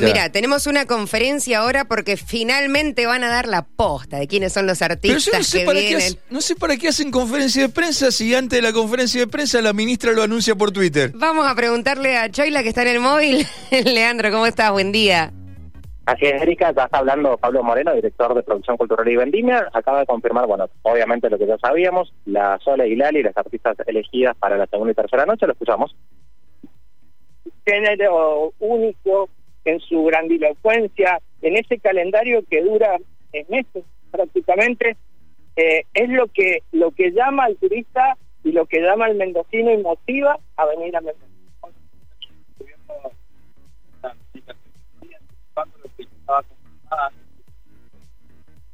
Mira, tenemos una conferencia ahora porque finalmente van a dar la posta de quiénes son los Pero artistas yo no sé, que para qué, vienen. hace- no sé para qué hacen conferencia de prensa si antes de la conferencia de prensa la ministra lo anuncia por Twitter. Vamos a preguntarle a Choila que está en el móvil. Leandro, ¿cómo estás? Buen día. Así es, Erika, ya está hablando Pablo Moreno, director de Producción Cultural y Vendimia, acaba de confirmar, bueno, obviamente lo que ya sabíamos, la Sola y Lali, las artistas elegidas para la segunda y tercera noche, lo escuchamos. género único en su grandilocuencia, en ese calendario que dura meses prácticamente, eh, es lo que lo que llama al turista y lo que llama al mendocino y motiva a venir a Mendoza.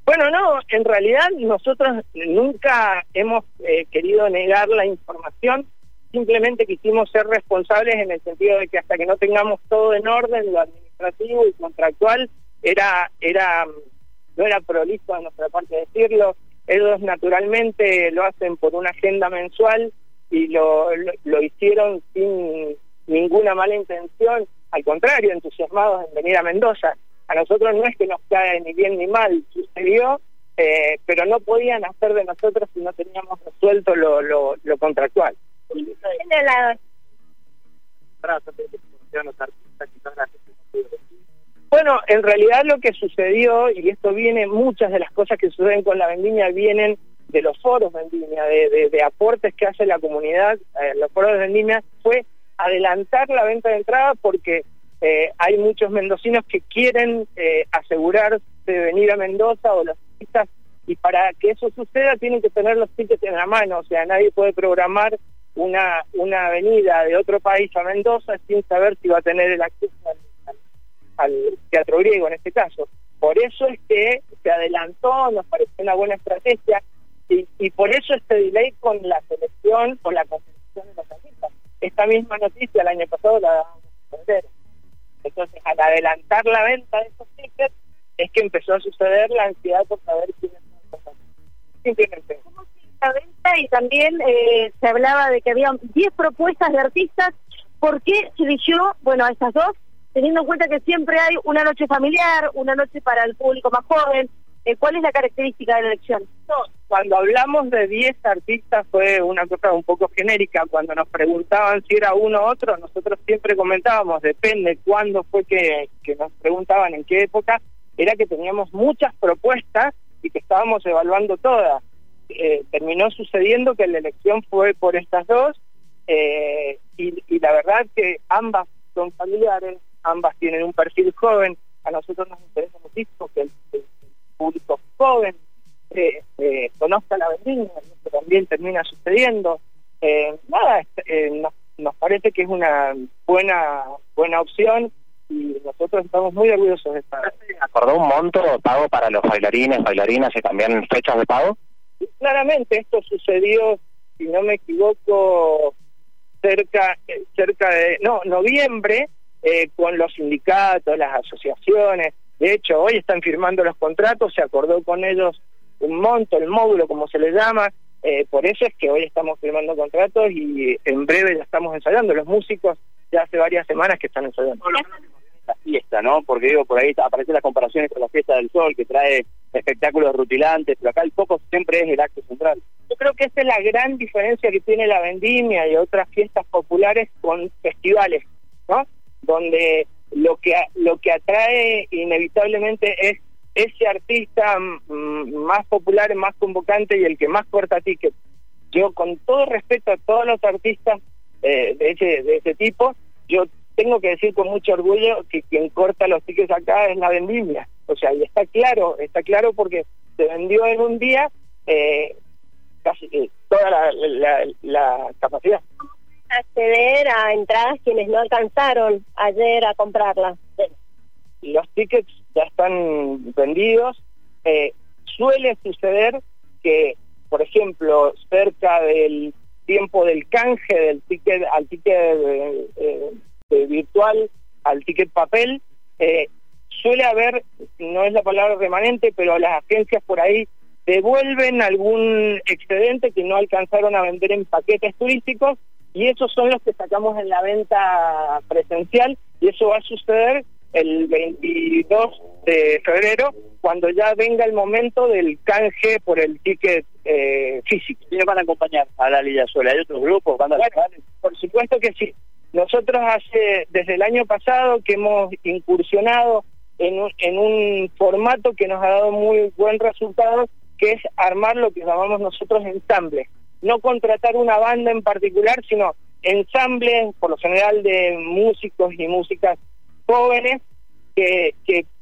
Bueno, no, en realidad nosotros nunca hemos eh, querido negar la información, simplemente quisimos ser responsables en el sentido de que hasta que no tengamos todo en orden, administrativo y contractual, era, era, no era prolijo de nuestra parte decirlo. Ellos naturalmente lo hacen por una agenda mensual y lo, lo, lo hicieron sin ninguna mala intención, al contrario, entusiasmados en venir a Mendoza. A nosotros no es que nos cae ni bien ni mal, sucedió, eh, pero no podían hacer de nosotros si no teníamos resuelto lo, lo, lo contractual. Bueno, en realidad lo que sucedió, y esto viene, muchas de las cosas que suceden con la vendimia vienen de los foros vendimia, de, aportes que hace la comunidad, eh, los foros de vendimia, fue adelantar la venta de entrada porque eh, hay muchos mendocinos que quieren eh, asegurarse de venir a Mendoza o los turistas y para que eso suceda tienen que tener los tickets en la mano, o sea, nadie puede programar una, una avenida de otro país a Mendoza sin saber si va a tener el acceso al, al, al teatro griego en este caso. Por eso es que se adelantó, nos pareció una buena estrategia y, por eso este delay con la selección o la confección de los artistas. Esta misma noticia el año pasado la dábamos a conocer. Entonces, al adelantar la venta de esos tickets, es que empezó a suceder la ansiedad por saber quiénes son los. Simplemente. la venta y también eh, se hablaba de que había 10 propuestas de artistas. ¿Por qué se eligió, bueno, a estas dos? Teniendo en cuenta que siempre hay una noche familiar, una noche para el público más joven. Eh, ¿Cuál es la característica de la elección? No, cuando hablamos de 10 artistas fue una cosa un poco genérica. Cuando nos preguntaban si era uno u otro, nosotros siempre comentábamos, depende cuándo fue que, nos preguntaban en qué época, era que teníamos muchas propuestas y que estábamos evaluando todas. Eh, terminó sucediendo que la elección fue por estas dos eh, y la verdad que ambas son familiares, ambas tienen un perfil joven, a nosotros nos interesa muchísimo que el, el público joven eh, eh, conozca la vendimia, que también termina sucediendo. Eh, nada, eh, nos, nos parece que es una buena buena opción y nosotros estamos muy orgullosos de esta. ¿Acordó un monto pago para los bailarines, bailarinas y también fechas de pago? Claramente esto sucedió, si no me equivoco, cerca cerca de no noviembre eh, con los sindicatos, las asociaciones. De hecho, hoy están firmando los contratos, se acordó con ellos un monto, el módulo, como se le llama. Eh, por eso es que hoy estamos firmando contratos y en breve ya estamos ensayando. Los músicos ya hace varias semanas que están ensayando. la fiesta, ¿no? Porque digo, por ahí aparecen las comparaciones con la fiesta del sol, que trae espectáculos rutilantes, pero acá el foco siempre es el acto central. Yo creo que esa es la gran diferencia que tiene la vendimia y otras fiestas populares con festivales, ¿no? Donde lo que lo que atrae inevitablemente es ese artista mm, más popular, más convocante y el que más corta ticket. Yo, con todo respeto a todos los artistas eh, de ese de ese tipo, yo tengo que decir con mucho orgullo que quien corta los tickets acá es la vendimia. O sea, y está claro, está claro porque se vendió en un día eh, casi toda la capacidad. Acceder a entradas quienes no alcanzaron ayer a comprarlas. Los tickets ya están vendidos. Eh, suele suceder que, por ejemplo, cerca del tiempo del canje del ticket al ticket eh, eh, virtual al ticket papel, suele haber, no es la palabra remanente, pero las agencias por ahí devuelven algún excedente que no alcanzaron a vender en paquetes turísticos y esos son los que sacamos en la venta presencial y eso va a suceder el 22 de febrero, cuando ya venga el momento del canje por el ticket eh, físico. ¿Quiénes van a acompañar a la Liga Sola? ¿Hay otros grupos? ¿Van a por supuesto que sí. Nosotros hace desde el año pasado que hemos incursionado en un, en un formato que nos ha dado muy buen resultado, que es armar lo que llamamos nosotros ensamble. No contratar una banda en particular, sino ensambles, por lo general, de músicos y músicas jóvenes que,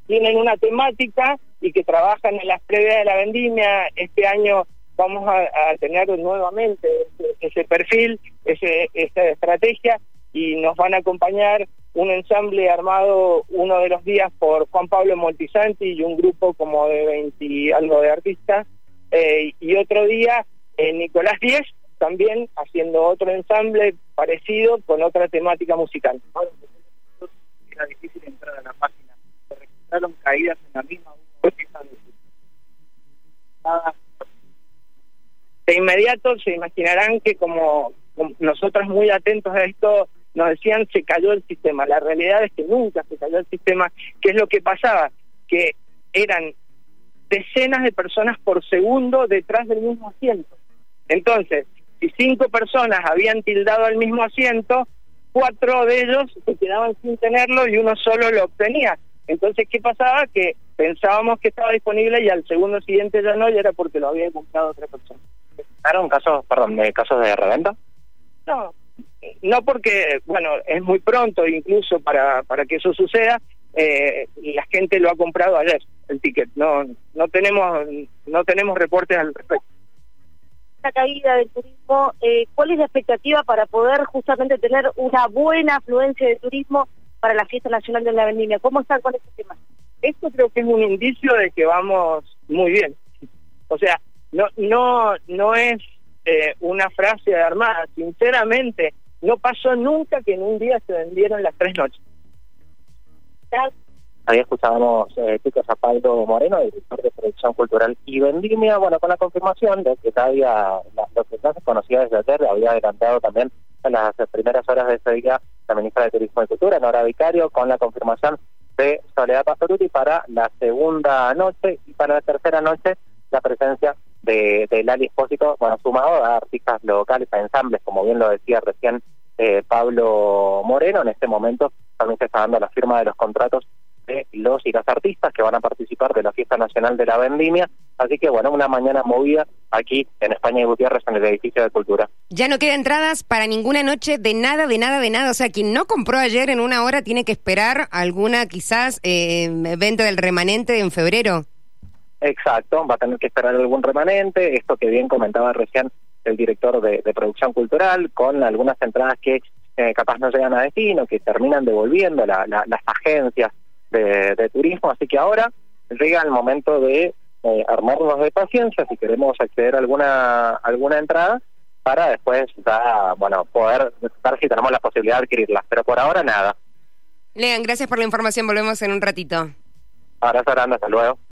tienen una temática y que trabajan en las previas de la vendimia. Este año vamos a, tener nuevamente ese, perfil, ese, esa estrategia y nos van a acompañar un ensamble armado uno de los días por Juan Pablo Moltisanti y un grupo como de 20 algo de artistas eh, y otro día eh, Nicolás Díez también haciendo otro ensamble parecido con otra temática musical. Era difícil entrar a la página, se registraron caídas en la misma de inmediato se imaginarán que como, nosotros muy atentos a esto nos decían se cayó el sistema. La realidad es que nunca se cayó el sistema. ¿Qué es lo que pasaba? Que eran decenas de personas por segundo detrás del mismo asiento. Entonces, si cinco personas habían tildado el mismo asiento, cuatro de ellos se quedaban sin tenerlo y uno solo lo obtenía. Entonces, ¿qué pasaba? Que pensábamos que estaba disponible y al segundo siguiente ya no, y era porque lo había comprado otra persona. ¿Eran casos, perdón, de casos de reventa? No, no porque, bueno, es muy pronto incluso para, para que eso suceda, eh, la gente lo ha comprado ayer, el ticket, no, no tenemos, no tenemos reportes al respecto. La caída del turismo, eh, ¿cuál es la expectativa para poder justamente tener una buena afluencia de turismo para la fiesta nacional de la vendimia? ¿Cómo están con este tema? Esto creo que es un indicio de que vamos muy bien. O sea, no, no, no es eh, una frase de armada, sinceramente, no pasó nunca que en un día se vendieron las tres noches. Ahí escuchábamos eh, chicos a Pablo Moreno, director de Producción Cultural y Vendimia, bueno, con la confirmación de que todavía los que ya se conocía desde ayer, había adelantado también en las primeras horas de ese día la ministra de Turismo y Cultura, Nora Vicario, con la confirmación de Soledad Pastoruti para la segunda noche y para la tercera noche la presencia de, de Lali Espósito, bueno, sumado a artistas locales, a ensambles, como bien lo decía recién eh, Pablo Moreno, en este momento también se está dando la firma de los contratos de los y las artistas que van a participar de la Fiesta Nacional de la Vendimia. Así que bueno, una mañana movida aquí en España y Gutiérrez en el edificio de Cultura. Ya no queda entradas para ninguna noche de nada, de nada, de nada. O sea, quien no compró ayer en una hora tiene que esperar alguna quizás eh, venta del remanente en febrero. Exacto, va a tener que esperar algún remanente, esto que bien comentaba recién el director de, producción cultural, con algunas entradas que eh, capaz no llegan a destino, que terminan devolviendo las agencias de, turismo, así que ahora llega el momento de eh, armarnos de paciencia si queremos acceder a alguna, alguna entrada para después ya, bueno, poder ver si tenemos la posibilidad de adquirirlas, pero por ahora nada. Lean, gracias por la información, volvemos en un ratito. Abrazo grande, hasta luego.